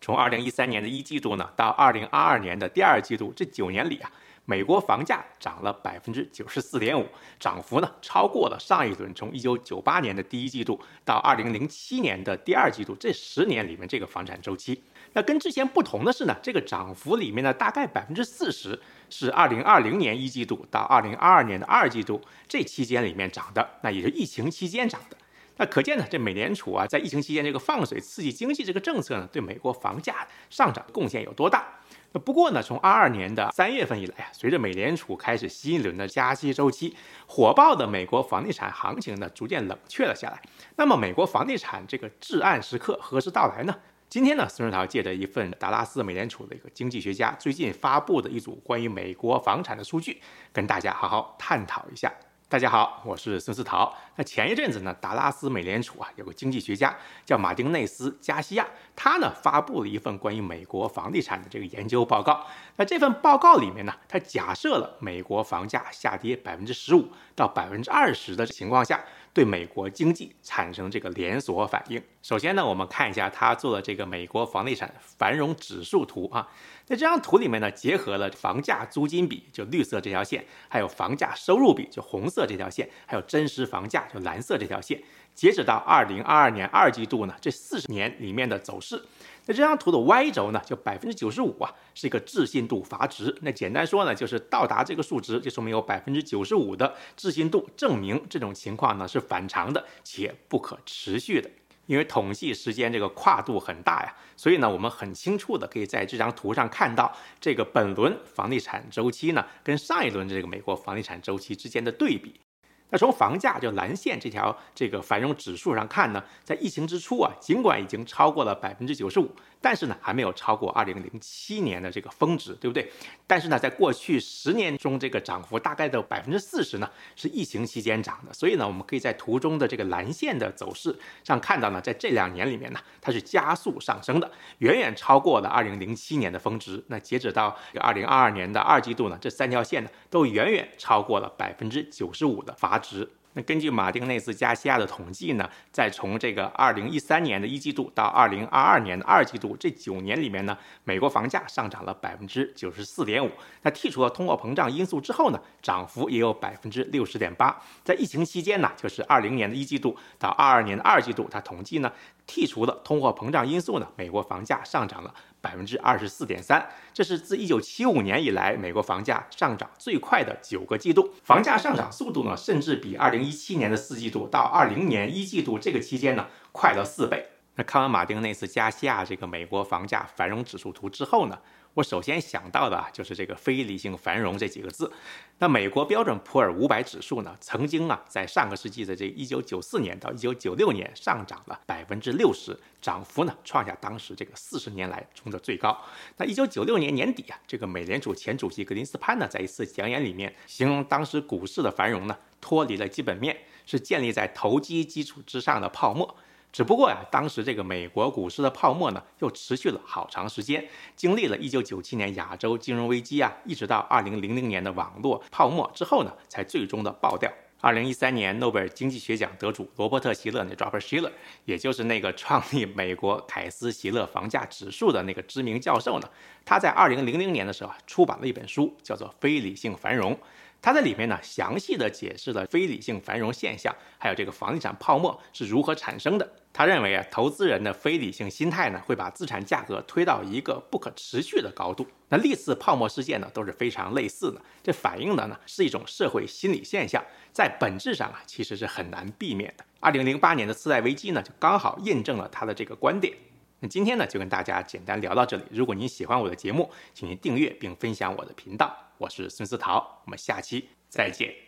从二零一三年的一季度呢到二零二二年的第二季度，这九年里啊，美国房价涨了百分之九十四点五，涨幅呢超过了上一轮从一九九八年的第一季度到二零零七年的第二季度这十年里面这个房产周期。那跟之前不同的是呢，这个涨幅里面呢，大概百分之四十是二零二零年一季度到二零二二年的二季度这期间里面涨的，那也是疫情期间涨的。那可见呢，这美联储啊，在疫情期间这个放水刺激经济这个政策呢，对美国房价上涨贡献有多大？那不过呢，从二二年的三月份以来啊，随着美联储开始新一轮的加息周期，火爆的美国房地产行情呢，逐渐冷却了下来。那么，美国房地产这个至暗时刻何时到来呢？今天呢，孙世涛借着一份达拉斯美联储的一个经济学家最近发布的一组关于美国房产的数据，跟大家好好探讨一下。大家好，我是孙思桃。那前一阵子呢，达拉斯美联储啊有个经济学家叫马丁内斯加西亚，他呢发布了一份关于美国房地产的这个研究报告。那这份报告里面呢，他假设了美国房价下跌百分之十五到百分之二十的情况下。对美国经济产生这个连锁反应。首先呢，我们看一下他做的这个美国房地产繁荣指数图啊。那这张图里面呢，结合了房价租金比，就绿色这条线，还有房价收入比，就红色这条线，还有真实房价，就蓝色这条线。截止到二零二二年二季度呢，这四十年里面的走势。那这张图的 Y 轴呢，就百分之九十五啊，是一个置信度阀值。那简单说呢，就是到达这个数值，就说明有百分之九十五的置信度，证明这种情况呢是反常的且不可持续的。因为统计时间这个跨度很大呀，所以呢，我们很清楚的可以在这张图上看到这个本轮房地产周期呢，跟上一轮这个美国房地产周期之间的对比。那从房价就蓝线这条这个繁荣指数上看呢，在疫情之初啊，尽管已经超过了百分之九十五。但是呢，还没有超过二零零七年的这个峰值，对不对？但是呢，在过去十年中，这个涨幅大概的百分之四十呢，是疫情期间涨的。所以呢，我们可以在图中的这个蓝线的走势上看到呢，在这两年里面呢，它是加速上升的，远远超过了二零零七年的峰值。那截止到二零二二年的二季度呢，这三条线呢，都远远超过了百分之九十五的阀值。那根据马丁内斯加西亚的统计呢，在从这个二零一三年的一季度到二零二二年的二季度这九年里面呢，美国房价上涨了百分之九十四点五。那剔除了通货膨胀因素之后呢，涨幅也有百分之六十点八。在疫情期间呢，就是二零年的一季度到二二年的二季度，它统计呢，剔除了通货膨胀因素呢，美国房价上涨了。百分之二十四点三，这是自一九七五年以来美国房价上涨最快的九个季度。房价上涨速度呢，甚至比二零一七年的四季度到二零年一季度这个期间呢，快了四倍。那看完马丁内斯加西亚这个美国房价繁荣指数图之后呢？我首先想到的啊就是这个非理性繁荣这几个字。那美国标准普尔五百指数呢，曾经啊，在上个世纪的这一九九四年到一九九六年上涨了百分之六十，涨幅呢创下当时这个四十年来中的最高。那一九九六年年底啊，这个美联储前主席格林斯潘呢，在一次讲演里面形容当时股市的繁荣呢，脱离了基本面，是建立在投机基础之上的泡沫。只不过呀，当时这个美国股市的泡沫呢，又持续了好长时间，经历了一九九七年亚洲金融危机啊，一直到二零零零年的网络泡沫之后呢，才最终的爆掉。二零一三年诺贝尔经济学奖得主罗伯特希勒，那 Robert Shiller，也就是那个创立美国凯斯希勒房价指数的那个知名教授呢，他在二零零零年的时候啊，出版了一本书，叫做《非理性繁荣》。他在里面呢，详细的解释了非理性繁荣现象，还有这个房地产泡沫是如何产生的。他认为啊，投资人的非理性心态呢，会把资产价格推到一个不可持续的高度。那历次泡沫事件呢，都是非常类似的。这反映的呢，是一种社会心理现象，在本质上啊，其实是很难避免的。二零零八年的次贷危机呢，就刚好印证了他的这个观点。那今天呢，就跟大家简单聊到这里。如果您喜欢我的节目，请您订阅并分享我的频道。我是孙思桃，我们下期再见。